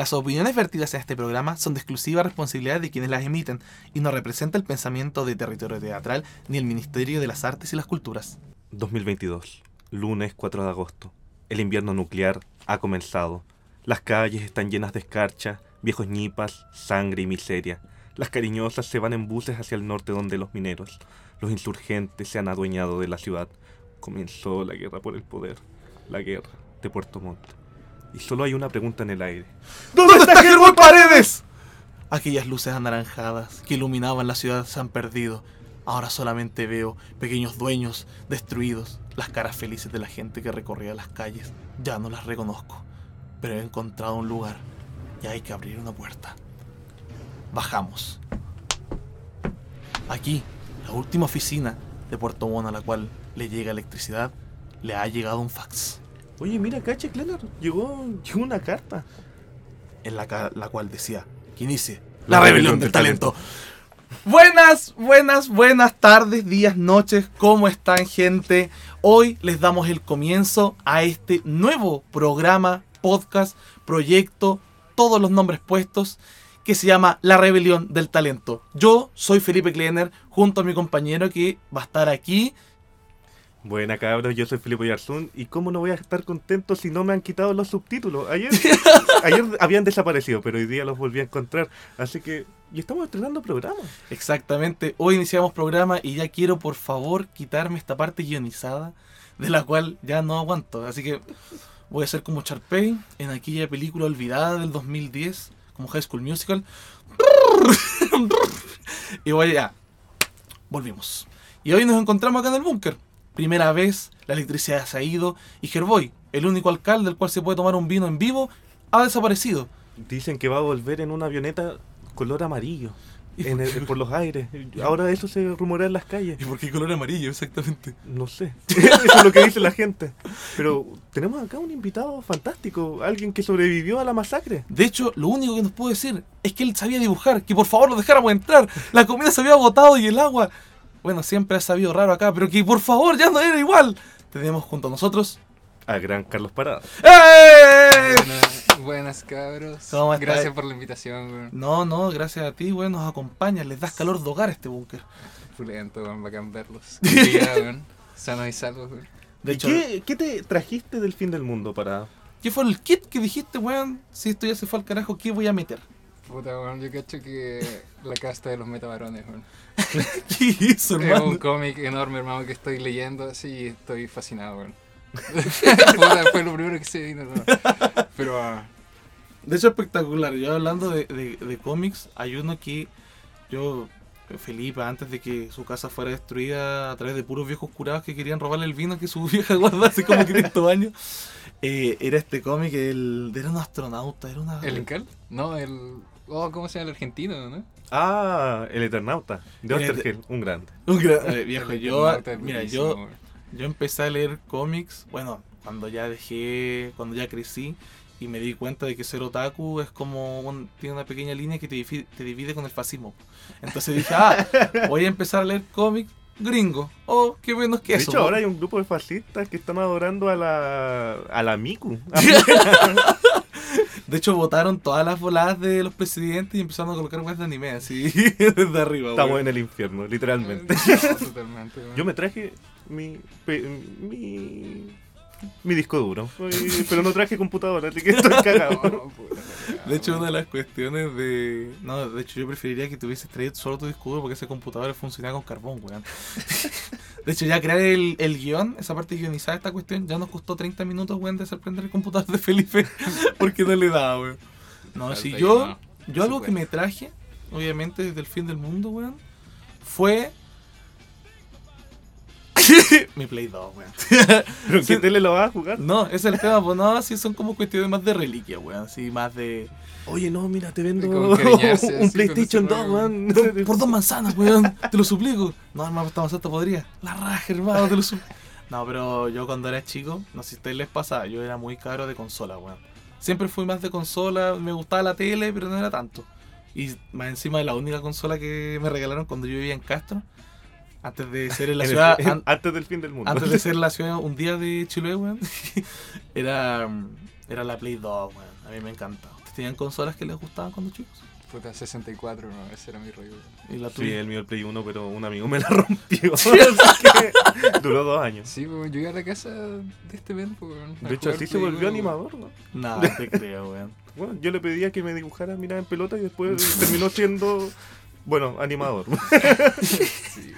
Las opiniones vertidas en este programa son de exclusiva responsabilidad de quienes las emiten y no representa el pensamiento de Territorio Teatral ni el Ministerio de las Artes y las Culturas. 2022, lunes 4 de agosto. El invierno nuclear ha comenzado. Las calles están llenas de escarcha, viejos ñipas, sangre y miseria. Las cariñosas se van en buses hacia el norte donde los mineros, los insurgentes se han adueñado de la ciudad. Comenzó la guerra por el poder, la guerra de Puerto Montt. Y solo hay una pregunta en el aire. ¿Dónde está Germán Paredes? Aquellas luces anaranjadas que iluminaban la ciudad se han perdido. Ahora solamente veo pequeños dueños destruidos. Las caras felices de la gente que recorría las calles. Ya no las reconozco. Pero he encontrado un lugar y hay que abrir una puerta. Bajamos. Aquí, la última oficina de Puerto Montt a la cual le llega electricidad, le ha llegado un fax. Oye, mira, cacha, Clenar, llegó, llegó una carta. en la, la cual decía que inicie la rebelión del talento. Buenas, buenas, buenas tardes, días, noches, ¿cómo están gente? Hoy les damos el comienzo a este nuevo programa, podcast, proyecto, todos los nombres puestos, que se llama La Rebelión del Talento. Yo soy Felipe Kleiner, junto a mi compañero que va a estar aquí. Buena cabros, yo soy Felipe Yarzún y cómo no voy a estar contento si no me han quitado los subtítulos. Ayer, ayer habían desaparecido, pero hoy día los volví a encontrar. Así que, y estamos estrenando programa. Exactamente, hoy iniciamos programa y ya quiero por favor quitarme esta parte guionizada de la cual ya no aguanto. Así que voy a ser como Charpey en aquella película olvidada del 2010, como High School Musical. y voy ya. Volvimos. Y hoy nos encontramos acá en el búnker. Primera vez, la electricidad se ha ido y Gerboy, el único alcalde del cual se puede tomar un vino en vivo, ha desaparecido. Dicen que va a volver en una avioneta color amarillo. ¿Y en por el- por los aires. Ahora eso se rumorea en las calles. ¿Y por qué color amarillo exactamente? No sé. Eso es lo que dice la gente. Pero tenemos acá un invitado fantástico. Alguien que sobrevivió a la masacre. De hecho, lo único que nos pudo decir es que él sabía dibujar, que por favor lo dejáramos entrar. La comida se había agotado y el agua. Bueno, siempre ha sabido raro acá, pero que por favor ya no era igual. Tenemos junto a nosotros. A gran Carlos Parada. ¡Eh! Buenas, buenas cabros. ¿Cómo estás? Gracias por la invitación, weón. No, no, gracias a ti, güey, nos acompañas, les das calor de hogar a este búnker. Fulento, weón, bacán verlos. Qué día, weón. Sanos y salvos, weón. De ¿Y hecho, qué, qué te trajiste del fin del mundo para.? ¿qué fue el kit que dijiste, weón? Si esto ya se fue al carajo, ¿qué voy a meter? Puta, weón, yo cacho que la casta de los metabarones, weón. ¿Qué hizo, Es hermano? un cómic enorme, hermano, que estoy leyendo así y estoy fascinado, weón. Puta, fue lo primero que se vino, weón. Pero, ah, De hecho, espectacular. Yo hablando de, de- de cómics, hay uno que yo, Felipe, antes de que su casa fuera destruida a través de puros viejos curados que querían robarle el vino que su vieja guardaba hace como 500 años, eh, era este cómic, el, era un astronauta, era una... ¿el Incal? No, el. Oh, ¿cómo se llama el argentino, no? Ah, el Eternauta. De El Ostergel, un grande. Un gran- viejo, yo, mira, yo, yo empecé a leer cómics, bueno, cuando ya dejé, cuando ya crecí y me di cuenta de que ser otaku es como un- tiene una pequeña línea que te, divide con el fascismo. Entonces dije, ah, voy a empezar a leer cómics gringo. Oh, qué menos que De eso. hecho, ¿no? ahora hay un grupo de fascistas que están adorando a la. a la Miku. De hecho, votaron todas las voladas de los presidentes y empezaron a colocar weas de anime así desde arriba. Estamos en el infierno, literalmente. No, totalmente, weón. Yo me traje mi. pe- mi. Mi disco duro. Pero no traje computadora, así que estoy cagado. De hecho, una de las cuestiones de. No, de hecho, yo preferiría que tuvieses traído solo tu disco duro porque ese computador funcionaba con carbón, weón. De hecho, ya crear el, el guion, esa parte guionizada de esta cuestión, ya nos costó 30 minutos, weón, de hacer prender el computador de Felipe porque no le daba, weón. No, si yo. Yo algo que me traje, obviamente desde el fin del mundo, weón, fue. Mi Play 2, weón. ¿Pero qué tele lo vas a jugar? No, ese es el tema, pues no, sí son como cuestiones más de reliquia, weón, así más de. Oye, no, mira, te vendo un PlayStation ese 2, juego. man. Por, dos manzanas, weón. Te lo suplico. No, hermano, esta manzana te podría. La raja, hermano, te lo suplico. No, pero yo cuando era chico, no sé si a ustedes les pasa, yo era muy caro de consola, weón. Siempre fui más de consola, me gustaba la tele, pero no era tanto. Y más encima de la única consola que me regalaron cuando yo vivía en Castro, antes de ser en la En el- ciudad, en- an- antes del fin del mundo. antes de ser la ciudad un día de Chiloé, weón, era, era la Play 2, weón. A mí me encantaba. ¿Tenían consolas que les gustaban cuando chicos? Puta, 64, no, ese era mi rollo. ¿Y la Sí, tuya? el mío el Play 1, pero un amigo me la rompió. así que duró dos años. Sí, pues yo iba a la casa de este men, pues. De hecho, así se volvió uno, animador, ¿no? No, te creo, weón. Bueno, yo le pedía que me dibujara mirada en pelota y después terminó siendo, bueno, animador. Sí,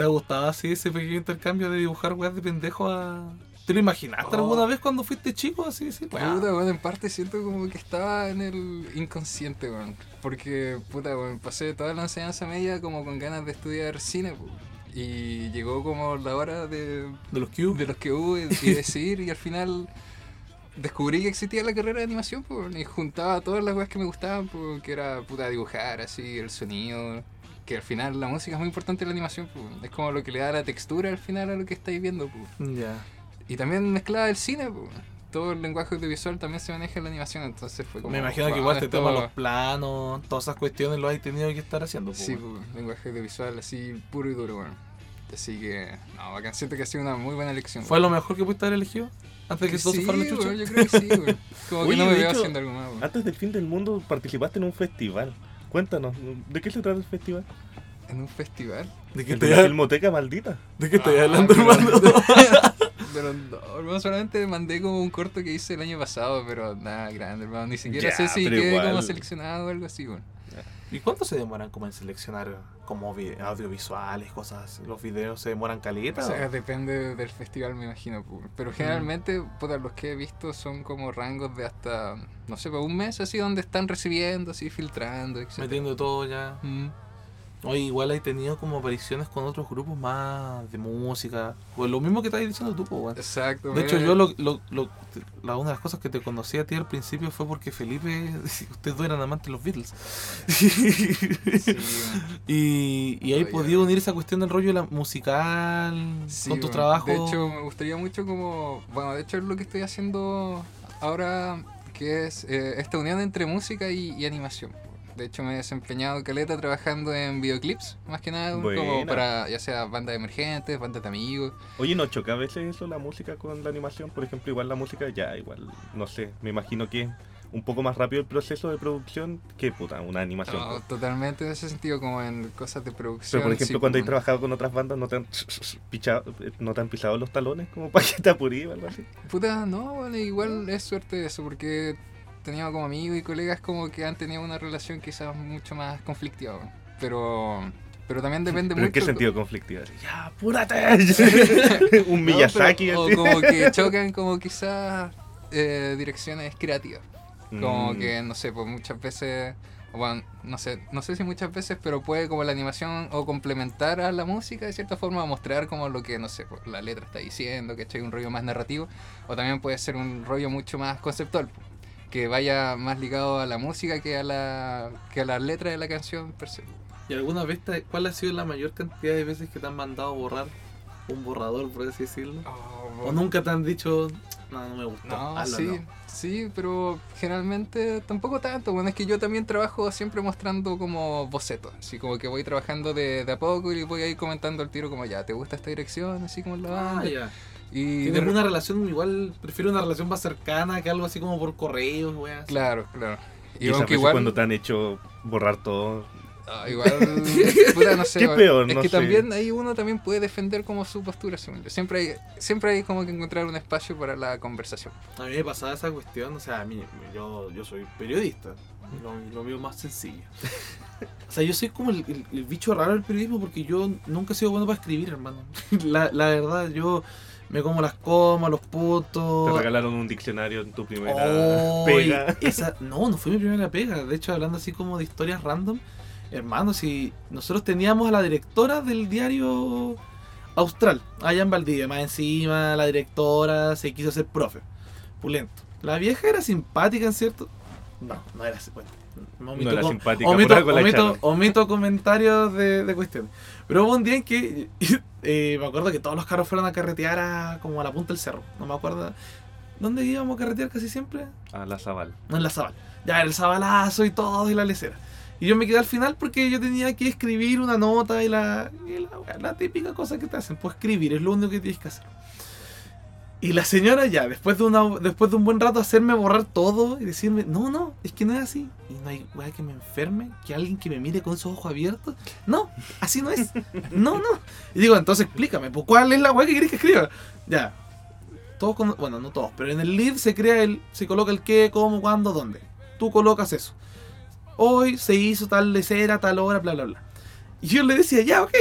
¿Te ha gustado así ese pequeño intercambio de dibujar weas de pendejo a. ¿Te lo imaginaste Oh. alguna vez cuando fuiste chico? Así decir, Puta, weón, en parte siento como que estaba en el inconsciente, weón. Porque, puta, weón, pasé toda la enseñanza media como con ganas de estudiar cine, weón. Y llegó como la hora de, de los cubes. de los que hubo y, y decidir, y al final descubrí que existía la carrera de animación, pues, y juntaba todas las weas que me gustaban, pues, que era, puta, dibujar, así, el sonido. Que al final la música es muy importante en la animación, pues. Es como lo que le da la textura al final a lo que estáis viendo, pues. Ya. Y también mezclaba el cine, pues. Todo el lenguaje audiovisual también se maneja en la animación, entonces fue como... Me imagino que igual te esto- toman los planos, todas esas cuestiones lo has tenido que estar haciendo. po, Sí, pues, lenguaje audiovisual así puro y duro, bueno. Así que, no, bacán, siento que ha sido una muy buena elección. ¿Fue lo mejor que pudiste haber elegido? Antes de que todo sí, se fuera a la chucha. weón, yo creo que sí. Como que no me veo hecho, haciendo algo más. Antes del fin del mundo participaste en un festival. Cuéntanos, ¿de qué se trata el festival? En un festival. ¿De qué El de te la filmoteca maldita. ¿De qué estoy Ah, hablando, hermano? Pero no, hermano, solamente mandé como un corto que hice el año pasado, pero nada grande, hermano. Ni siquiera Ya, sé si quedé igual. como seleccionado o algo así, weón. ¿Y cuánto se demoran como en seleccionar como vi- audiovisuales, cosas? ¿Los videos se demoran caleta? O sea, o? depende del festival, me imagino. pu. Mm. Pero generalmente, puta, los que he visto son como rangos de hasta, no sé, pues, un mes así donde están recibiendo, así, filtrando, etc. Metiendo todo ya. Mm. Oye, igual hay tenido como apariciones con otros grupos más de música. Pues lo mismo que estás diciendo tú, pues. Exacto. De hecho, yo lo, lo, lo- la, una de las cosas que te conocí a ti al principio fue porque Felipe, ustedes dos eran amantes de los Beatles. sí, y, y ahí podía unir esa cuestión del rollo la musical Sí, con tu weón. trabajo. De hecho, me gustaría mucho como, bueno, de hecho es lo que estoy haciendo ahora, que es eh, esta unión entre música y, y animación. De hecho, me he desempeñado caleta trabajando en videoclips, más que nada, como para ya sea bandas emergentes, bandas de amigos. Oye, ¿no choca a veces eso la música con la animación? Por ejemplo, igual la música, ya, igual, no sé, me imagino que es un poco más rápido el proceso de producción que, puta, una animación. No, totalmente en ese sentido, como en cosas de producción. Pero por ejemplo, sí, cuando hay pues, trabajado con otras bandas, ¿no te han, pichado, no te han pisado los talones como para que te apurí o algo así? Puta, no, bueno, igual es suerte eso, porque tenía como amigos y colegas como que han tenido una relación quizás mucho más conflictiva, pero pero también depende ¿Pero mucho. en qué sentido conflictiva? ¡Ya, apúrate! un No, Miyazaki pero- así. o como que chocan como quizás eh, direcciones creativas. Como Mm. que, no sé, pues muchas veces, bueno, no sé, no sé si muchas veces, pero puede como la animación o complementar a la música de cierta forma, mostrar como lo que, no sé, pues, la letra está diciendo, que un rollo más narrativo, o también puede ser un rollo mucho más conceptual, pues, que vaya más ligado a la música que a la, que a la letra de la canción per se. ¿Y alguna vez te- cuál ha sido la mayor cantidad de veces que te han mandado borrar un borrador, por así decirlo? ¿O nunca te han dicho, no, no me gustó? No, hazlo, sí, no"? sí, pero generalmente tampoco tanto. Bueno, es que yo también trabajo siempre mostrando como bocetos, así como que voy trabajando de, de a poco y voy a ir comentando al tiro como ya, ¿te gusta esta dirección? Así como la Ah, banda. ya. Y Tienes de- una relación igual, prefiero una relación más cercana que algo así como por correos, weá. así. Claro, claro. Y Y aunque igual, cuando te han hecho borrar todo. ah, igual, puta, no sé, ¿Qué peor? es No que sé. también ahí uno también puede defender como su postura, según yo. Siempre hay, siempre hay como que encontrar un espacio para la conversación. A mí me pasaba esa cuestión, o sea, a mí, yo, yo soy periodista, lo, lo mío más sencillo. O sea, yo soy como el, el- el bicho raro del periodismo porque yo nunca he sido bueno para escribir, hermano. La, la verdad, yo me como las comas, los puntos. Te regalaron un diccionario en tu primera Oh, pega. esa, no, no fue mi primera pega. De hecho, hablando así como de historias random, hermano, si nosotros teníamos a la directora del diario Austral, allá en Valdivia, más encima, la directora se quiso hacer profe, pulento. La vieja era simpática, en cierto. No, no era bueno. No omito era com- simpática, omito, omito- comentarios de, de cuestiones. Pero hubo un día en que eh, me acuerdo que todos los carros fueron a carretear a, como a la punta del cerro. No me acuerdo. ¿Dónde íbamos a carretear casi siempre? A la Zaval. No en la Zabal. Ya el Zabalazo y todo y la lecera. Y yo me quedé al final porque yo tenía que escribir una nota y la, y la, la típica cosa que te hacen, pues escribir, es lo único que tienes que hacer. Y la señora ya, después de, una, después de un buen rato, hacerme borrar todo y decirme, no, no, es que no es así. Y no hay weá que me enferme, que alguien que me mire con esos ojos abiertos. No, así no es. No, no. Y digo, entonces explícame, pues, ¿cuál es la weá que querés que escriba? Ya. Todos, bueno, no todos, pero en el lead se crea el, se coloca el qué, cómo, cuándo, dónde. Tú colocas eso. Hoy se hizo tal lecera, tal hora, bla, bla, bla. Y yo le decía, ya, ok,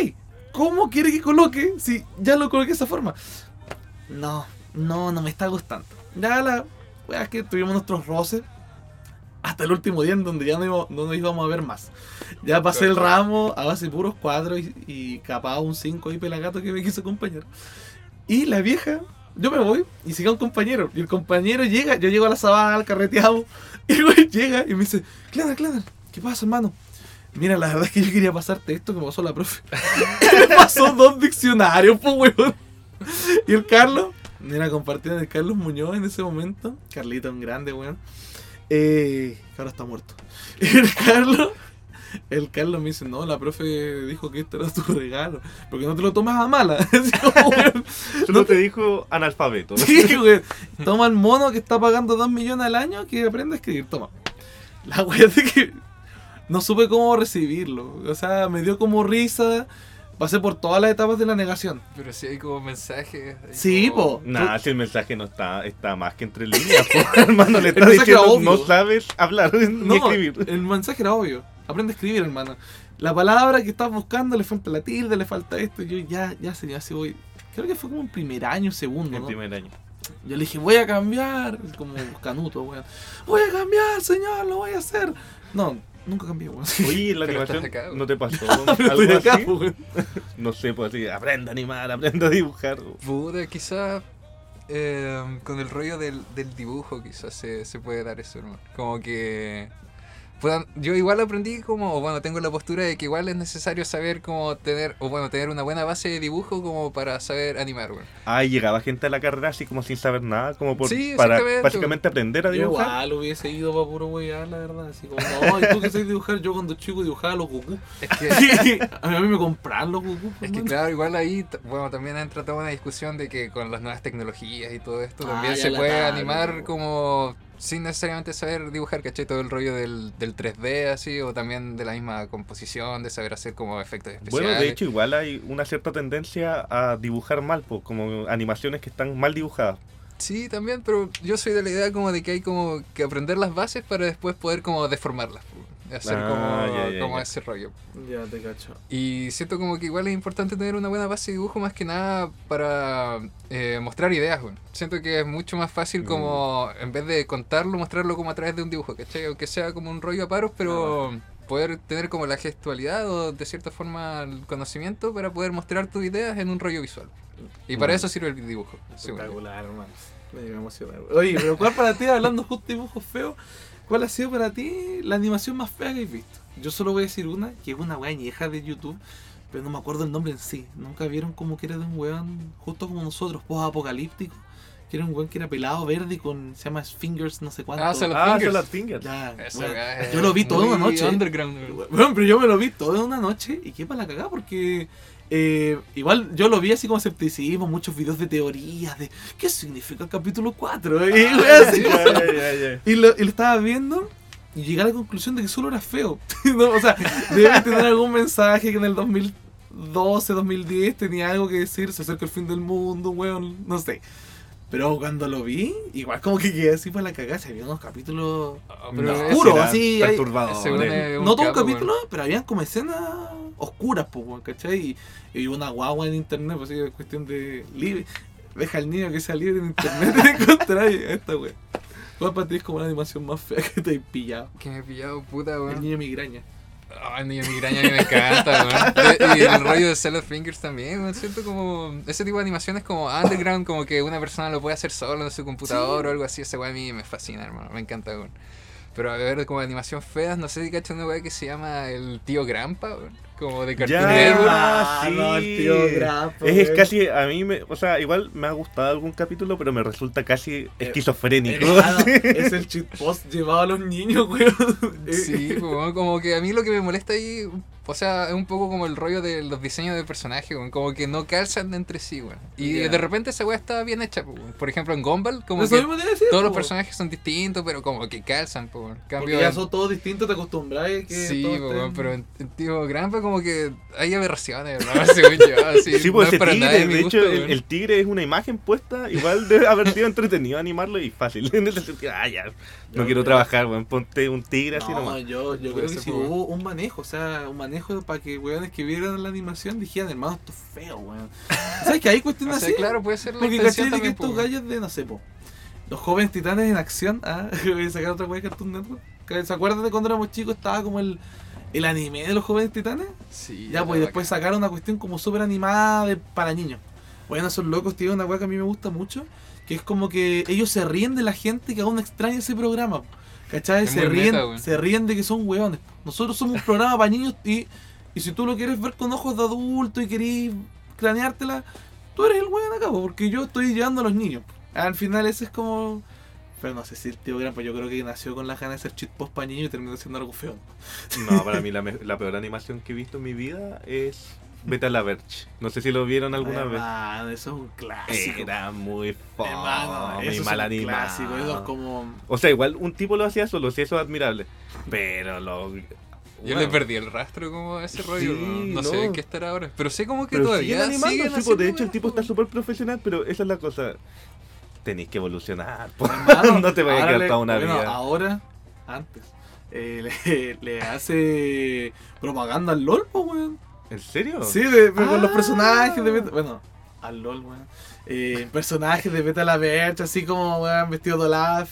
¿cómo quiere que coloque si ya lo coloqué de esa forma? No, no, no me está gustando. Ya la weá es que tuvimos nuestros roces hasta el último día en donde ya no, no nos íbamos a ver más. Ya pasé el ramo a base de puros cuatro y, y capaz un 5 ahí pelagato que me quiso acompañar. Y la vieja, yo me voy y sigue un compañero. Y el compañero llega, yo llego a la sabana, al carreteado, y el güey llega y me dice, Clara, Clara, ¿qué pasa, hermano? Mira, la verdad es que yo quería pasarte esto que me pasó la profe. Me pasó dos diccionarios, pues, weón. Y el Carlos, mira, compartieron el Carlos Muñoz en ese momento. Carlito, un grande, weón. Eh, ahora está muerto. El Carlos, el Carlos me dice, no, la profe dijo que este era tu regalo. Porque no te lo tomas a mala. Como, weón, Solo te dijo analfabeto. Sí, güey. Toma el mono que está pagando 2 millones al año que aprende a escribir. Toma. La wea de que no supe cómo recibirlo. O sea, me dio como risa. Pasé por todas las etapas de la negación. Pero sí hay como mensajes. hay Sí, como- po. Nah, si el mensaje no está, está más que entre líneas, po, hermano, le El está mensaje era diciendo obvio. no sabes hablar ni No, escribir. el mensaje era obvio. Aprende a escribir, hermano. La palabra que estás buscando le falta la tilde, le falta esto. Y yo ya, ya sería así voy. Creo que fue como en primer año, segundo, En ¿no? primer año. Yo le dije, voy a cambiar. Como canuto, weón. Voy a cambiar, señor, lo voy a hacer. No, nunca cambié, weón. Oye, en la animación acá, no te pasó algo acá, así. weón. No sé, pues así, aprenda a animar, aprenda a dibujar. Puta, quizás eh, con el rollo del, del dibujo quizás se, se puede dar eso, hermano. Como que... puta, yo igual aprendí como, o bueno, tengo la postura de que igual es necesario saber cómo tener, o bueno, tener una buena base de dibujo como para saber animar, weón. Ah, y llegaba gente a la carrera así como sin saber nada, como por, Sí, para básicamente aprender a Yo dibujar. igual hubiese ido para puro wear, la verdad. Así como, no, y tú que sabes dibujar, yo cuando chico dibujaba los Goku. Es que, a mí me compraron los Goku. es que claro, igual ahí, bueno, también entra toda una discusión de que con las nuevas tecnologías y todo esto Ah, también se puede animar como sin necesariamente saber dibujar, ¿cachai? Todo el rollo del, del 3D así, o también de la misma composición, de saber hacer como efectos especiales. Bueno, de hecho, igual hay una cierta tendencia a dibujar mal, pues, como animaciones que están mal dibujadas. Sí, también, pero yo soy de la idea como de que hay como que aprender las bases para después poder como deformarlas. po, Hacer Ah, como, ya, ya, como ya. ese rollo. Ya te cacho. Y siento como que igual es importante tener una buena base de dibujo más que nada para eh, mostrar ideas, weón. Siento que es mucho más fácil como, en vez de contarlo, mostrarlo como a través de un dibujo, ¿cachai? Aunque sea como un rollo a paros, pero poder tener como la gestualidad o de cierta forma el conocimiento para poder mostrar tus ideas en un rollo visual. Y para Mm. eso sirve el dibujo. Espectacular, hermano. Me me emociona. Oye, pero ¿cuál para ti, hablando justo de dibujos feos, cuál ha sido para ti la animación más fea que has visto? Yo solo voy a decir una, que es una wea añeja de YouTube, pero no me acuerdo el nombre en sí. Nunca vieron como que era de un weón, justo como nosotros, post apocalíptico, que era un weón que era pelado verde y con, se llama Fingers no sé cuánto. Ah, Salad Ah, Fingers. Salad Fingers. Ya, Esa weón. weá es Yo lo vi todo en una noche. Underground, weón. Bueno, pero yo me lo vi todo en una noche y qué para la cagada porque eh, igual yo lo vi así como escepticismo, muchos videos de teorías de qué significa el capítulo 4 y, Ah, así. Ya, ya, ya. Y lo, y lo estaba viendo y llegué a la conclusión de que solo era feo. No, o sea, debe tener algún mensaje que en el 2012, 2010 tenía algo que decir, se acerca el fin del mundo, weón, no sé. Pero cuando lo vi, igual como que quedé así para la cagada, se había unos capítulos Ah, pero es- oscuro, Era así, hay- no todo un capítulo, pero habían como escenas oscuras, pues, weón, ¿cachai? Y, y una guagua en internet, pues, así, es cuestión de libre. Deja al niño que sea libre en internet y encontrar esta weón. ¿Cuál para ti es como la animación más fea que te he pillado? Que me he pillado, puta, El weón. niño migraña. Ay, niño migraña a mí me encanta, weón. Y el rollo de Salad Fingers también, weón. Siento como. Ese tipo de animaciones como underground, como que una persona lo puede hacer solo en su computador o algo así. Ese weón a mí me fascina, hermano. Me encanta, weón. Pero a ver, como animación feas, no sé si cachan una weá que se llama el tío Grampa, weón. Como de Ya, Network. Ah, sí. no, el tío Grappa, Es, es weón. casi, a mí, me, o sea, igual me ha gustado algún capítulo, pero me resulta casi esquizofrénico. Claro, es el cheat post llevado a los niños, weón. Sí, pues, weón, como que a mí lo que me molesta ahí O sea, es un poco como el rollo de los diseños de personajes, weón, como que no calzan entre sí, weón. Y de repente esa weá está bien hecha, po, weón. Por ejemplo, en Gumball, como que decir, todos los personajes son distintos, pero como que calzan, weón. En Porque Cambio, ya son todos distintos, te acostumbras que Sí, po, estén- weón, pero en, en Tío Grampa como que hay aberraciones, ¿no? Según yo, así. Sí, no pues para tigre, nada de gusto, hecho, el, el tigre es una imagen puesta, igual debe haber sido entretenido animarlo y fácil. En ese sentido, ah, ya, no Yo quiero creo- trabajar, weón, ponte un tigre así No, nomás. yo, yo creo que weón. hubo un manejo, o sea, un manejo para que weones que vieran la animación dijeran, hermano, esto es feo, weón. ¿Sabes que hay cuestiones O sea, así? claro, puede ser la Porque caché de que estos gallos de, no sé, po, los jóvenes titanes en acción, ah, voy a sacar otra wea de Cartoon Network. ¿Se acuerdan de cuando éramos chicos estaba como el, el anime de los jóvenes titanes? Sí, Ya, pues después sacaron una cuestión como súper animada de, para niños. Bueno, esos locos tienen una weá que a mí me gusta mucho, que es como que ellos se ríen de la gente que aún extraña ese programa. ¿Cachai? Es Se ríen, meta, se ríen de que son weones. Nosotros somos un programa para niños y, y si tú lo quieres ver con ojos de adulto y querés craneártela, tú eres el weón acá, po, porque yo estoy llevando a los niños. Al final ese es como... Pero no sé si el tío Gran, pues yo creo que nació con la ganas de hacer cheat post para niños y terminó siendo algo feo. No, para mí la, me- la peor animación que he visto en mi vida es Beta la Verge. No sé si lo vieron alguna vez. Hermano, eso es un clásico. Era muy fome y eso mal es un animado. clásico, eso es como... O sea, igual un tipo lo hacía solo, sí, eso es admirable. Pero lo. Yo bueno, le perdí el rastro como a ese rollo, Sí, no, no sé en qué estará ahora. Pero sé como que Pero todavía siguen animando, siguen haciendo de hecho el tipo po. está súper profesional, pero esa es la cosa. Tenéis que evolucionar. Hermano, no te vayas a quedar le- toda una bueno, vida. Ahora, antes, eh, le, le hace propaganda al LOL, pues, weón. ¿En serio? Sí, de- con los Ah. personajes de Beta. Bueno, al LOL, weón. Eh, personajes de Beta la Verge, así como, weón, vestido de Olaf.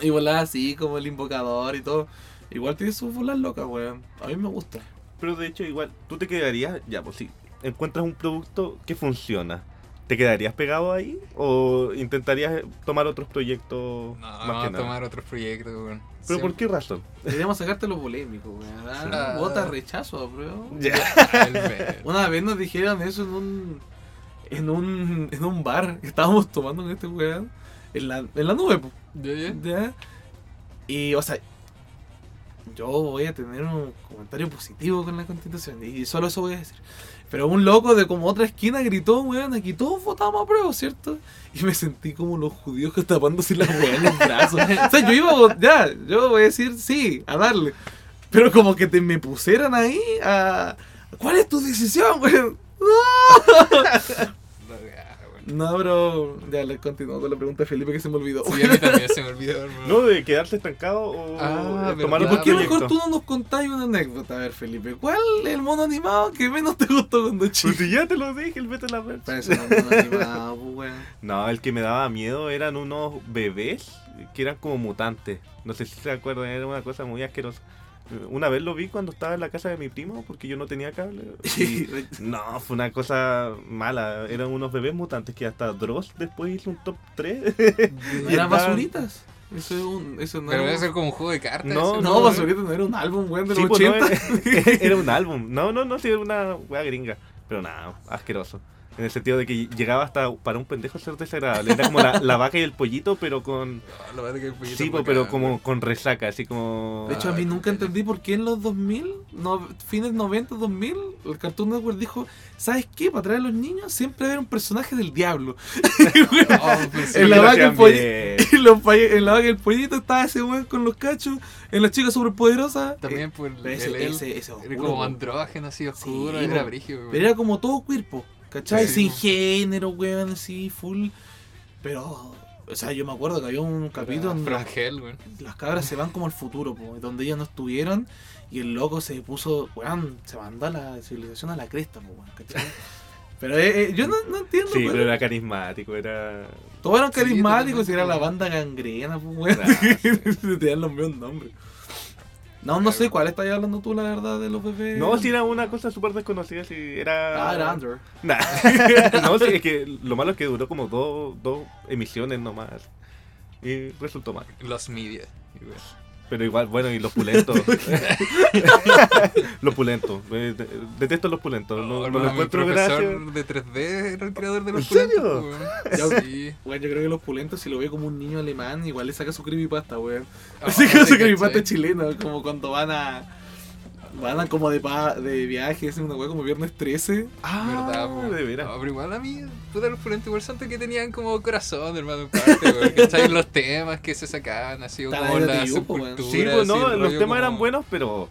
Y volar así, como el invocador y todo. Igual tiene sus bolas locas, weón. A mí me gusta. Pero de hecho, igual, tú te quedarías, ya, pues si encuentras un producto que funciona, ¿te quedarías pegado ahí? ¿O intentarías tomar otros proyectos No, más que nada? tomar otros proyectos, weón. ¿Pero Sí. por qué razón? Deberíamos sacarte lo polémico, weón. Ah. Vota rechazo. Ah, el ver. Una vez nos dijeron eso en un en un en un bar que estábamos tomando con este weón en la, en la nube, po, ¿Ya, ya? ¿ya? Y o sea, yo voy a tener un comentario positivo con la constitución y solo eso voy a decir. Pero un loco de como otra esquina gritó, weón, aquí todos votamos a prueba, ¿cierto? Y me sentí como los judíos que tapándose las weas en los brazos. O sea, yo iba a ya, yo voy a decir sí, a darle. Pero como que te me pusieran ahí a... ¿Cuál es tu decisión, weón? No. No, bro. Ya le continúo con la pregunta de Felipe que se me olvidó. Sí, a mí también se me olvidó, hermano. ¿No de quedarse estancado o Ah, tomar ¿Y por qué proyecto? mejor tú no nos contás una anécdota? A ver, Felipe. ¿Cuál es el mono animado que menos te gustó cuando Pues chico? si ya te lo dije, el Beta la Verge. Parece un mono animado, pues, weón. No, el que me daba miedo eran unos bebés que eran como mutantes. No sé si se acuerdan, era una cosa muy asquerosa. Una vez lo vi cuando estaba en la casa de mi primo porque yo no tenía cable. y- no, fue una cosa mala. Eran unos bebés mutantes que hasta Dross después hizo un top 3. ¿No Y eran estaban- basuritas? Eso, es un, eso no Pero era debe ser como un juego de cartas. No, No, weón. basuritas no era un álbum, weón, de los Sí, pues, no, 80. era un álbum. No, no, no, sí, era una wea gringa. Pero nada, asqueroso. En el sentido de que llegaba hasta para un pendejo ser desagradable. Era como la, la vaca y el pollito, pero con. No, la que el pollito Sí, pero como con resaca, así como. De hecho, a mí nunca entendí por qué en los 2000, no, fines 90, 2000, el Cartoon Network dijo, ¿sabes qué? Para traer a los niños siempre haber un personaje del diablo. Oh, pues en, la vaca el hacían pollo- bien. en los paye- en la vaca el pollito estaba ese weón con los cachos, en la chica superpoderosa. También eh, por el, ese, el- ese, ese Era como andrógeno así oscuro, Sí, era brígido. Pero era como todo cuerpo, ¿cachai? Sí, Sin género, weón, así, full. Pero, o sea, yo me acuerdo que había un capítulo donde las, Frangel, weón. las cabras se van como al futuro, po, donde ellas no estuvieron y el loco se puso, weón, se mandó a la civilización a la cresta, po, weón, ¿cachai? Pero eh, eh, yo no, no entiendo, Sí, weón. pero era carismático, era. Todos eran Sí, carismáticos y era la banda gangrena, pues, weón. Claro. Te dan los mismos nombres. No, no sé cuál estás hablando tú, la verdad, de los bebés. No, sí era una cosa súper desconocida, sí, era... Ah, era Under. Nah. no, sí, es que lo malo es que duró como dos, dos emisiones nomás. Y resultó mal. Los media. Pero igual, bueno, y los pulentos. los pulentos. eh, de- Detesto los pulentos. No, Oh, no lo hermano, mi encuentro profesor gracia. de 3D era el creador de los ¿En serio? pulentos, po, weón. Sí. Bueno, yo creo que los pulentos, si lo ve como un niño alemán, igual le saca su creepypasta, weón. Ah, Así que su creepypasta chileno, como cuando van a. Van como de, pa de viaje, es una weá como viernes 13. Ah, ¿Verdad, po? de veras. No, pero igual a mí, puta, los Pulentes igual son que tenían como corazón, hermano, en parte. Los temas que se sacaban, así como la subcultura. Sí, pues no, los temas eran como- buenos, pero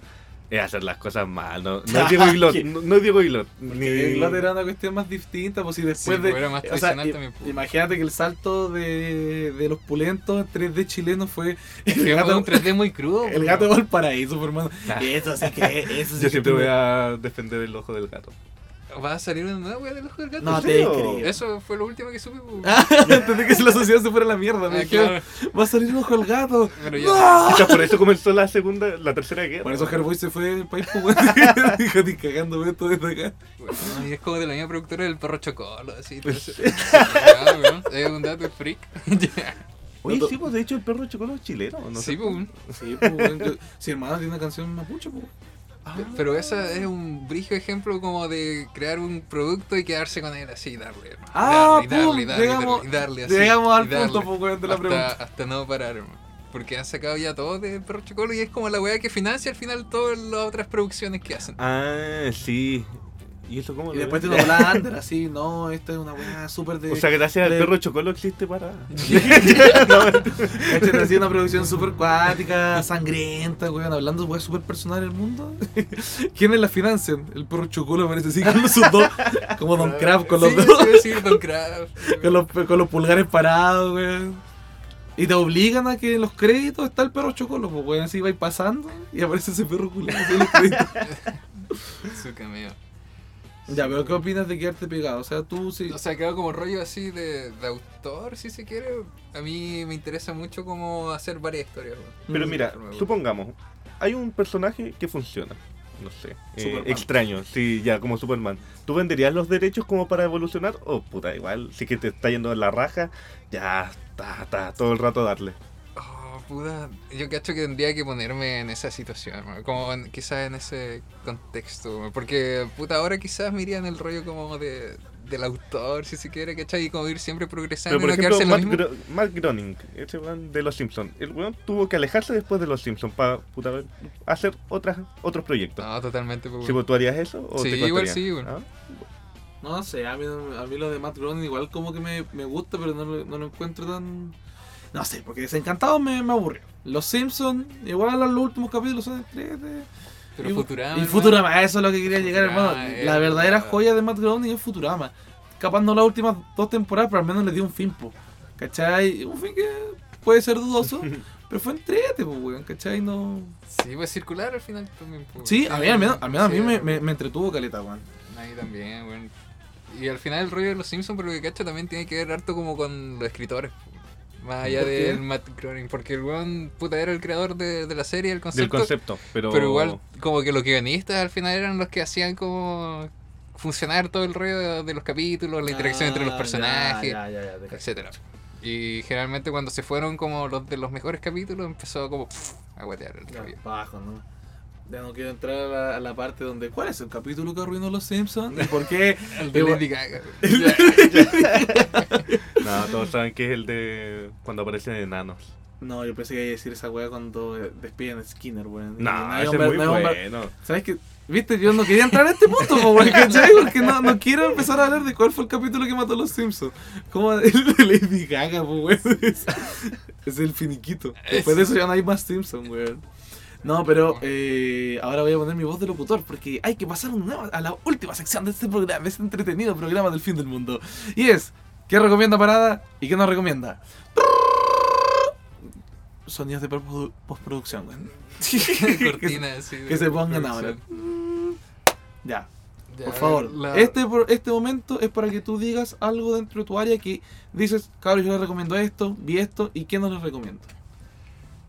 es hacer las cosas mal. No, no es Diego Iglot, no, no es Diego Iglot. Ni... Ni... era una cuestión más distinta, pues si después Sí, de. pues, era más o sea, tradicional i- también, pues. imagínate que el salto de, de los pulentos 3D chilenos fue el Fue gato, un 3D muy crudo. el pues, gato de weón. Valparaíso, por hermano. Ah. Eso sí que. Eso sí Yo que siempre voy a defender el ojo del gato. Va a salir una nueva wea del ojo del gato. No ¿En te creo. Eso fue lo último que supe. pues. Ah, entendí que si la sociedad se fuera a la mierda. Me Ah, dijeron, va a salir un ojo al gato. Pero ya- ¡No! Quizás por eso comenzó la segunda, la tercera guerra. Por eso Hellboy se fue del país, pues, weón. Dijo, "Ni cagando esto desde acá. Bueno, y es como de la misma productora del perro chocolo, así. todo eso. Ya, weón, Es un dato freak. Ya. Oye, sí, pues de hecho el perro chocolo es chileno. No sí, sé. pues. Sí, pues, Si hermano tiene una canción mapuche, pues. Ah, Pero esa es un brillo ejemplo como de crear un producto y quedarse con él así y darle. hermano. Ah, darle, y darle, pum, y darle, llegamos- y darle, así, llegamos al punto, pues, weón, de la hasta, pregunta. Hasta no parar, hermano. Porque han sacado ya todo de Perro Chocolo y es como la weá que financia al final todas las otras producciones que hacen. Ah, sí. ¿Y eso cómo Y lo después ven? tiene una under, así, no, esta es una weá súper de. O sea, gracias al de- perro chocolo existe para. Este ha sido una producción súper cuática, sangrienta, weón, hablando de weas súper personal del mundo. ¿Quiénes la financian? El perro chocolo parece así con sus dos, como Don Kraft con los sí, dos, sí, decir Don Kraft. con los, con los pulgares parados, weón. Y te obligan a que en los créditos está el perro chocolo, pues weón, así vais pasando y aparece ese perro culiado así en los créditos. Su cameo. Ya, pero ¿qué opinas de quedarte pegado? O sea, tú sí. O sea, quedó como rollo así de, de autor, si se quiere. A mí me interesa mucho como hacer varias historias. Pero Mm. mira, supongamos, hay un personaje que funciona. No sé, eh, Superman. extraño, sí, ya como Superman. ¿Tú venderías los derechos como para evolucionar? O puta, igual, si que te está yendo en la raja, ya está, está, todo el rato darle. Puta. Yo cacho que tendría que ponerme en esa situación, como en- quizás en ese contexto. Porque, puta, ahora quizás me iría en el rollo como de, del autor, si se quiere, ¿cachai? Y como ir siempre progresando Pero por y no ejemplo, quedarse en lo Matt, mismo. Gro- Matt Groening, ese weón de los Simpsons, el weón tuvo que alejarse después de los Simpsons para hacer otras, otros proyectos. No, totalmente. pues, ¿Sí, pues, ¿Tú harías eso? O Sí, te igual sí, weón. ¿Ah? No sé, a mí, a mí lo de Matt Groening igual como que me, me gusta, pero no no lo encuentro tan... No sé, porque Desencantado me, me aburrió. Los Simpsons, igual los últimos capítulos son entrete. Pero y, Futurama. Y hermano. Futurama, eso es lo que quería llegar, hermano. Futurama, La eh, verdadera joya de Matt Groening es Futurama. Capaz no las últimas dos temporadas, pero al menos le dio un fin, po. ¿Cachai? Un fin que puede ser dudoso, pero fue entrete, po, weón, ¿cachai? No... Sí, pues circular al final también. pues, Sí, a mí al menos, al menos a mí me, me, me entretuvo caleta, weón. A mí también, weón. Y al final el rollo de los Simpsons, por lo que cacho, también tiene que ver harto como con los escritores. po. Más allá del Matt Groening. Porque el weón, puta, era el creador de, de la serie, el Del concepto. concepto, pero... Pero igual, como que los guionistas al final eran los que hacían como funcionar todo el rollo de, de los capítulos, la interacción entre los Ah, personajes, ya, etcétera. Y generalmente cuando se fueron como los de los mejores capítulos, empezó como pff, a guatear el rollo. bajo, ¿no? Ya no quiero entrar a la, a la parte donde. ¿Cuál es el capítulo que arruinó los Simpsons? ¿Y por qué? El de Lady Gaga. No, todos saben que es el de cuando aparecen enanos. No, yo pensé que iba a decir esa weá cuando despiden a Skinner, weón. No, hay ese hombre- es muy no bueno. ¿Sabes qué? Viste, yo no quería entrar a este punto, po, weón, ¿cachai? Porque no, no quiero empezar a hablar de cuál fue el capítulo que mató a los Simpsons. Como el de Lady Gaga, po, weón. Es, es el finiquito. Después de eso ya no hay más Simpsons, weón. No, pero eh, ahora voy a poner mi voz de locutor porque hay que pasar a la última sección de este programa, de este entretenido programa del fin del mundo. Y es, ¿qué recomienda Parada y qué no recomienda? Sonidos de postprodu- postproducción. Cortina de que se pongan ahora. Ya, Ya, por favor. la- Este, este momento es para que tú digas algo dentro de tu área que dices, cabrón, yo les recomiendo esto, vi esto y qué no les recomiendo.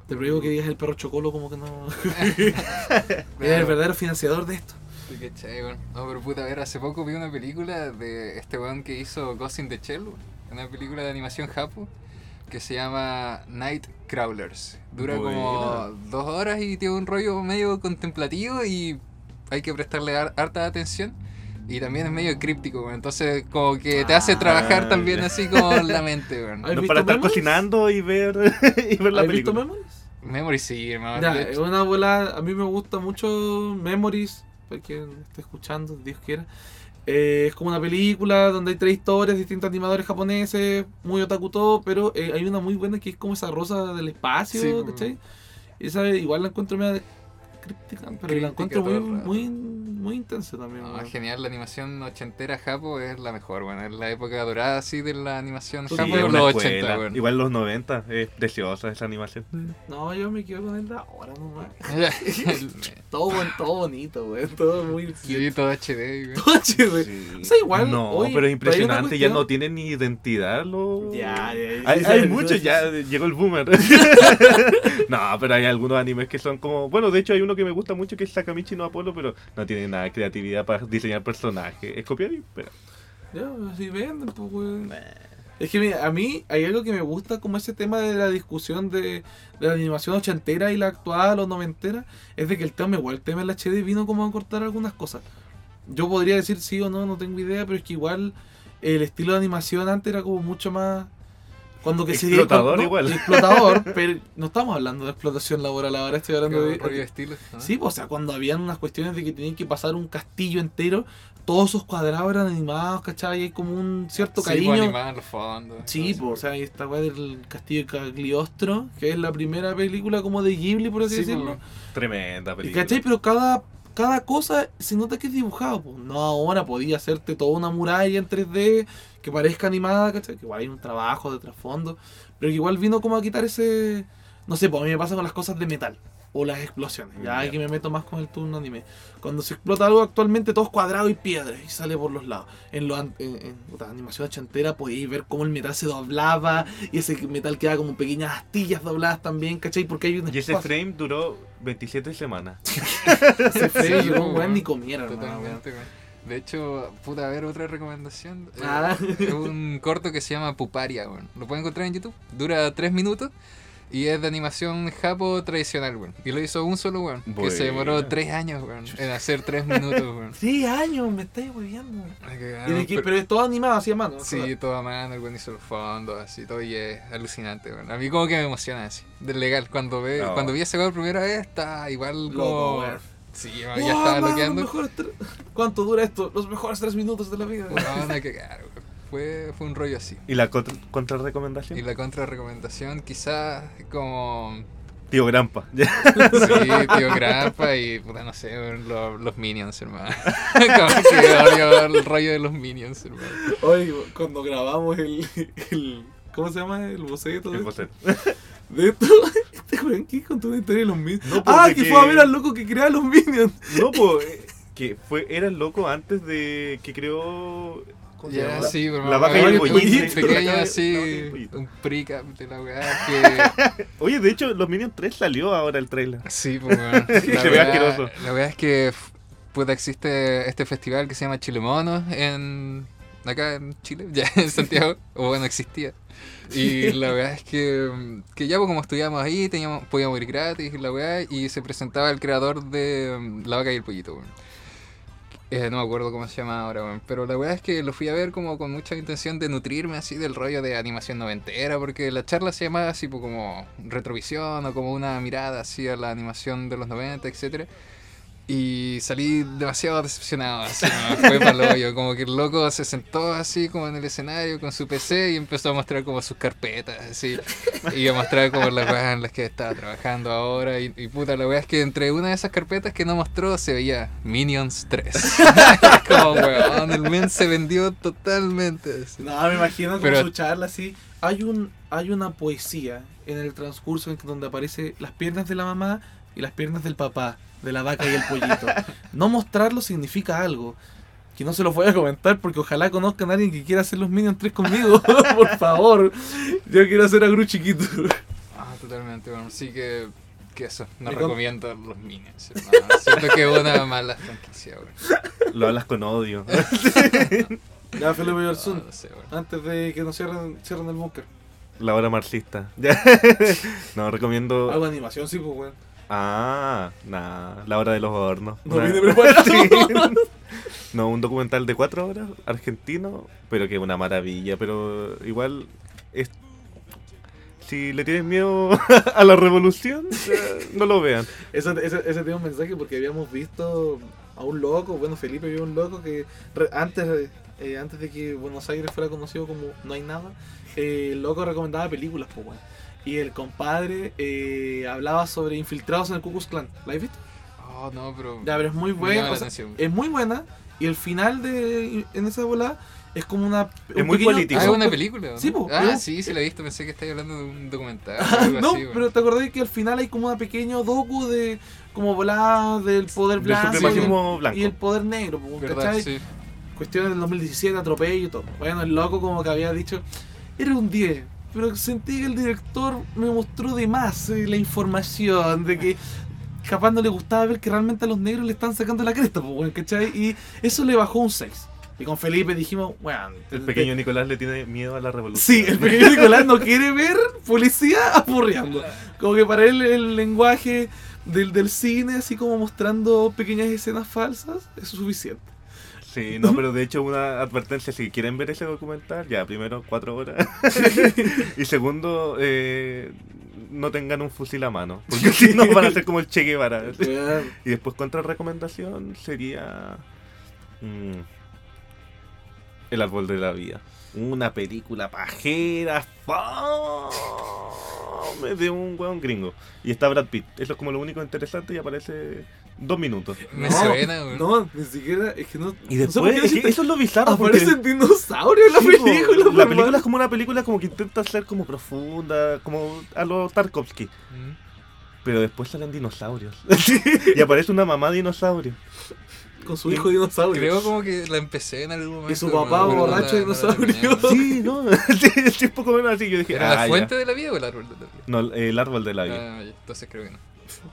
Te prohíbo que digas el perro chocolo como que no. Eres el verdadero financiador de esto. Sí, cachai, weón. No, pero puta, a ver, hace poco vi una película de este weón que hizo Ghost in the Shell, una película de animación japo que se llama Night Crawlers. Dura como dos horas y tiene un rollo medio contemplativo y hay que prestarle har- harta atención. Y también es medio críptico, weón. Entonces, como que te hace Ah, trabajar también así como la mente, weón. ¿Has No para estar cocinando y ver, y ver la ¿Has visto película. Memories? Sí, hermano. Ya, es una bola. A mí me gusta mucho Memories, para quien esté escuchando, Dios quiera. Eh, es como una película donde hay tres historias, distintos animadores japoneses, muy otaku todo, pero eh, hay una muy buena que es como esa rosa del espacio, Sí. ¿cachai? Y esa igual la encuentro media críptica, pero la Críptica encuentro todo muy, muy, muy intensa también. no, weón. genial, la animación ochentera Japo es la mejor, bueno, es la época dorada así de la animación Sí, Japo es de una los escuela. 80, bueno. Igual los 90, es preciosa esa animación. No, yo me quedo con el de ahora nomás. Todo, buen- todo bonito, güey. Todo muy sí, todo HD, güey. Todo. O sea, igual, No, pero es impresionante, ya no tienen ni identidad los... Ya, ya, ya. Hay, hay muchos, ya llegó el boomer. no, pero hay algunos animes que son como. Bueno, de hecho, hay uno que me gusta mucho que es Sakamichi no Apolo, pero no tiene nada de creatividad para diseñar personajes. Es copiar y. Pero... Ya, así venden, pues. Es que mira, a mí hay algo que me gusta como ese tema de la discusión de, de la animación ochentera y la actual o noventera, es de que el tema, igual el tema del HD vino como a cortar algunas cosas. Yo podría decir sí o no, no tengo idea, pero es que igual el estilo de animación antes era como mucho más... Cuando que se Explotador igual. Explotador, pero no estamos hablando de explotación laboral ahora, estoy hablando de... Sí, pues, o sea, cuando habían unas cuestiones de que tenían que pasar un castillo entero, todos esos cuadrados eran animados, ¿cachai? Y hay como un cierto Sí, pues, cariño. animaban los fondos. Sí, pues, o sea, esta weá del Castillo de Cagliostro, que es la primera película como de Ghibli, por así Sí, decirlo. pues, Tremenda Y, película. ¿Cachai? Pero cada, cada cosa se nota que es dibujado. Pues. No ahora podía hacerte toda una muralla en 3D que parezca animada. Que igual hay un trabajo de trasfondo. Pero que igual vino como a quitar ese... No sé, pues a mí me pasa con las cosas de metal. O las explosiones. Ya aquí me meto más con el turno anime. Cuando se explota algo actualmente todo es cuadrado y piedra y sale por los lados. En, lo, en, en puta, animación ochentera podíais ver cómo el metal se doblaba y ese metal queda como pequeñas astillas dobladas también, ¿cachai? Porque hay un Y ese frame duró 27 semanas. Ese frame, Sí, yo, pues, weón, ni comiera. Totalmente, güey. De hecho, puta, a ver otra recomendación. Eh, Ah. Es un corto que se llama Puparia, güey. Lo pueden encontrar en YouTube. Dura 3 minutos. Y es de animación japo tradicional, güey. Y lo hizo un solo, güey. Que se demoró. 3 años, güey. En hacer 3 minutos, güey. Sí, años, me estáis hueviando. Ay, qué ¿Y de pero- Pero es todo animado así a mano. Sí, todo a mano, el güey hizo los fondos, así, todo y es alucinante, güey. A mí como que me emociona así, del legal. Cuando ve, No. cuando vi ese por primera vez, está igual Loco, como... güey. Sí, ¡Wow, ya estaba mano, los bloqueando. ¿Cuánto dura esto? Los mejores tres minutos de la vida. Weón, a cagar, güey. Fue, fue un rollo así. ¿Y la contra, Y contrarrecomendación? la contra recomendación quizás como... Tío Grampa. Sí, tío Grappa y puta, no sé, los Minions, hermano. como que odio el rollo de los Minions, hermano. Hoy, cuando grabamos el, el. ¿Cómo se llama? El boceto. El de, boceto. de esto. Este weón que contó una historia de los Minions. No, pues, ah, que que- fue a ver al loco que crea los Minions. No, pues. Que fue, era el loco antes de que creó. ¿Cómo se Ya, sí, La vaca y el pollito. y así, un prica de la weá que... Oye, de hecho, los Minions 3 salió ahora el trailer. Sí, pues weón. Se La ve weá- asqueroso. La verdad es que puta, existe este festival que se llama Chile Monos en acá en Chile, ya en Santiago, o bueno, existía. Y la verdad es que, que ya pues, como estudiábamos ahí, teníamos, podíamos ir gratis y la weá, y se presentaba el creador de mm, La Vaca y el Pollito, weón. Eh, no me acuerdo cómo se llama ahora. Pero la weá es que lo fui a ver como con mucha intención de nutrirme así del rollo de animación noventera, porque la charla se llamaba así pues, como retrovisión o como una mirada así a la animación de los 90, etcétera. Y salí demasiado decepcionado, así, ¿no? fue hoyo, como que el loco se sentó así como en el escenario con su PC y empezó a mostrar como sus carpetas, así, y a mostrar como las weas en las que estaba trabajando ahora, y, y puta, la wea es que entre una de esas carpetas que no mostró se veía Minions 3. como weón, el men se vendió totalmente. así. No, me imagino como su charla así. Hay un hay una poesía en el transcurso en donde aparece las piernas de la mamá y las piernas del papá, de la vaca y el pollito. No mostrarlo significa algo. Que no se los voy a comentar porque ojalá conozcan a alguien que quiera hacer los Minions 3 conmigo. Por favor. Yo quiero hacer a Gru chiquito. Ah, totalmente, bueno, sí que, que eso, no ¿Y con- recomiendo los Minions, hermano. Siento que es una mala franquicia, weón. Lo hablas con odio. Ya, Felipe No, Yorzun. no sé. Antes de que nos cierren, cierren el búnker. La hora marxista. Ya. no, recomiendo. Algo de animación, sí, pues, weón. Ah, nah, la hora de los hornos. No preparado. No, un documental de cuatro horas, argentino, pero que es una maravilla, pero igual es... Si le tienen miedo a la revolución, no lo vean. Ese, ese, ese tiene un mensaje porque habíamos visto a un loco, bueno, Felipe vio un loco que re- antes, eh, antes de que Buenos Aires fuera conocido como No hay nada, eh, el loco recomendaba películas, pues, weón. Y el compadre eh, hablaba sobre infiltrados en el Ku Klux Klan. ¿La has visto? Oh, no, pero. Ya, pero es muy buena. o sea, es muy buena. Y el final de en esa bola es como una. Es muy político. Ah, es una película. ¿no? Sí, po, Ah, es- sí, sí la he visto. Pensé que estabas hablando de un documental. algo no, así, weón. pero te acordás que al final hay como una pequeño docu de como volada del poder Del blanco y blanco. el poder negro. ¿cachai? Sí. Cuestiones del 2017, atropello y todo. Bueno, el loco como que había dicho, era un 10, pero sentí que el director me mostró de más eh, la información, de que capaz no le gustaba ver que realmente a los negros le están sacando la cresta, ¿cachai? Y eso le bajó un 6. Y con Felipe dijimos, weón, El pequeño Nicolás le tiene miedo a la revolución. Sí, el pequeño Nicolás no quiere ver policía apurreando. Como que para él el lenguaje del, del cine, así como mostrando pequeñas escenas falsas, es suficiente. Sí, no, pero de hecho una advertencia, si quieren ver ese documental, ya, primero, cuatro horas. y segundo, eh, no tengan un fusil a mano, porque si no van a ser como el Che Guevara. Y después, contra recomendación, sería... mm, el árbol de la vida. Una película pajera, fome de un weón gringo. Y está Brad Pitt. Eso es como lo único interesante y aparece dos minutos. Me no, suena, weón. No, ni siquiera, es que no. Y no sé después, es que eso es lo bizarro. porque- Aparecen dinosaurios en la Sí, película, La película mal. es como una película como que intenta ser como profunda, como a lo Tarkovsky. Mm. Pero después salen dinosaurios. y aparece una mamá dinosaurio. Con su hijo dinosaurio. Creo como que la empecé en algún momento. Y su papá no- no borracho no la dinosaurio. terminé. Sí, ¿no? sí, es poco menos así. Yo dije, ¿Era ah, la ya. fuente de la vida o el árbol de la vida? No, el árbol de la vida. Ah, entonces creo que no.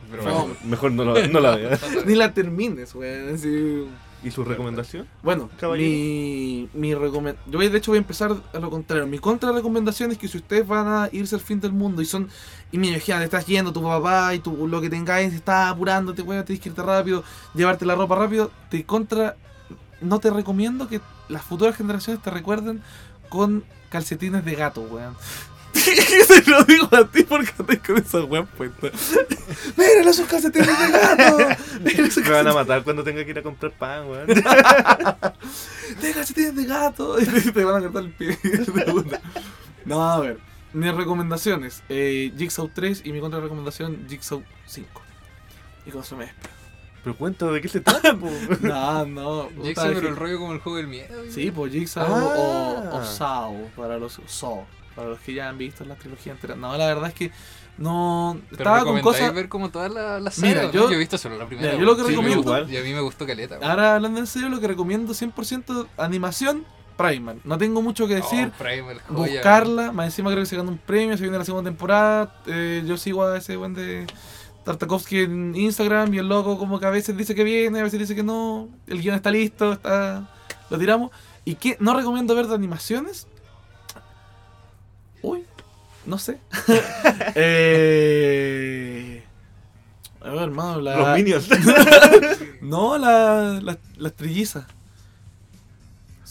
Pero No. bueno. Mejor no, lo- no la vea. Ni la termines, weón. así. ¿Y su recomendación? Bueno, Caballero. mi, mi recomendación. Yo voy- de hecho voy a empezar a lo contrario. Mi contra recomendación es que si ustedes van a irse al fin del mundo y son. Y mira, imagínate, estás yendo, tu papá y tu, lo que tengáis, está apurándote, weón, tienes que irte rápido, llevarte la ropa rápido. Te contra. No te recomiendo que las futuras generaciones te recuerden con calcetines de gato, weón. Te lo digo a ti porque andas con esa weón puesta. Miren esos calcetines de gato. Me van a matar cuando tenga que ir a comprar pan, weón. de calcetines de gato. Y te van a cortar el pie. No, a ver. Mis recomendaciones: eh, Jigsaw 3 y mi contra recomendación Jigsaw 5. Y con eso me despido. Pero cuenta de qué se trata, po. No, no. es pero el rollo como el juego del miedo. Sí, pues Jigsaw Ah. o, o Saw. Para los, Saw, para los que ya han visto la trilogía entera. No, la verdad es que no. Pero Estaba con cosas. ver como todas las la Mira, sagas, yo- ¿no? yo he visto solo la primera. Mira, yo lo que. Sí, recomiendo- igual. Y a mí me gustó caleta. güey. Ahora hablando en serio, lo que recomiendo 100% animación. Primal. No tengo mucho que decir. Oh, Primal, joya, buscarla. Más encima creo que se ganó un premio, se viene la segunda temporada. Eh, yo sigo a ese buen de Tartakovsky en Instagram y el loco como que a veces dice que viene, a veces dice que no. El guion está listo, está lo tiramos. ¿Y qué? ¿No recomiendo ver de animaciones? Uy, no sé. eh... A ver, hermano, la... Los Minions. No, la, la, las trillizas.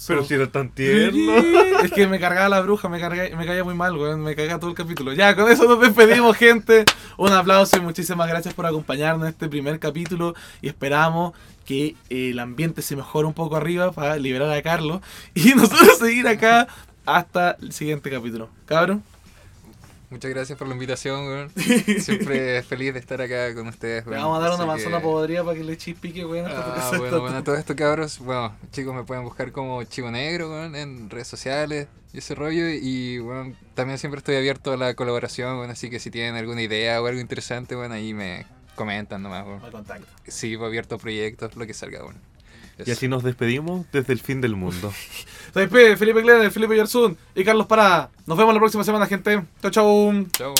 Pero Son- si era tan tierno. es que me cargaba la bruja, me, carga- me caía muy mal, weón. Me cagaba todo el capítulo. Ya, con eso nos despedimos, gente. Un aplauso y muchísimas gracias por acompañarnos en este primer capítulo. Y esperamos que eh, el ambiente se mejore un poco arriba para liberar a Carlos. Y nosotros seguir acá hasta el siguiente capítulo. Cabrón. Muchas gracias por la invitación, weón. Siempre feliz de estar acá con ustedes, Le weón. vamos a dar una manzana que- podrida para que le chispique, weón. hasta que Ah, bueno, bueno, todo esto cabros, bueno, chicos me pueden buscar como Chivo Negro weón, en redes sociales y ese rollo y bueno, también siempre estoy abierto a la colaboración, bueno, así que si tienen alguna idea o algo interesante, bueno, ahí me comentan nomás, bueno. Me contacto. Sí, pues, abierto a proyectos, lo que salga, Y así nos despedimos desde el fin del mundo. Se despide Felipe Gleder, Felipe Yarzún y Carlos Parada. Nos vemos la próxima semana, gente. Chau, chau. Chao.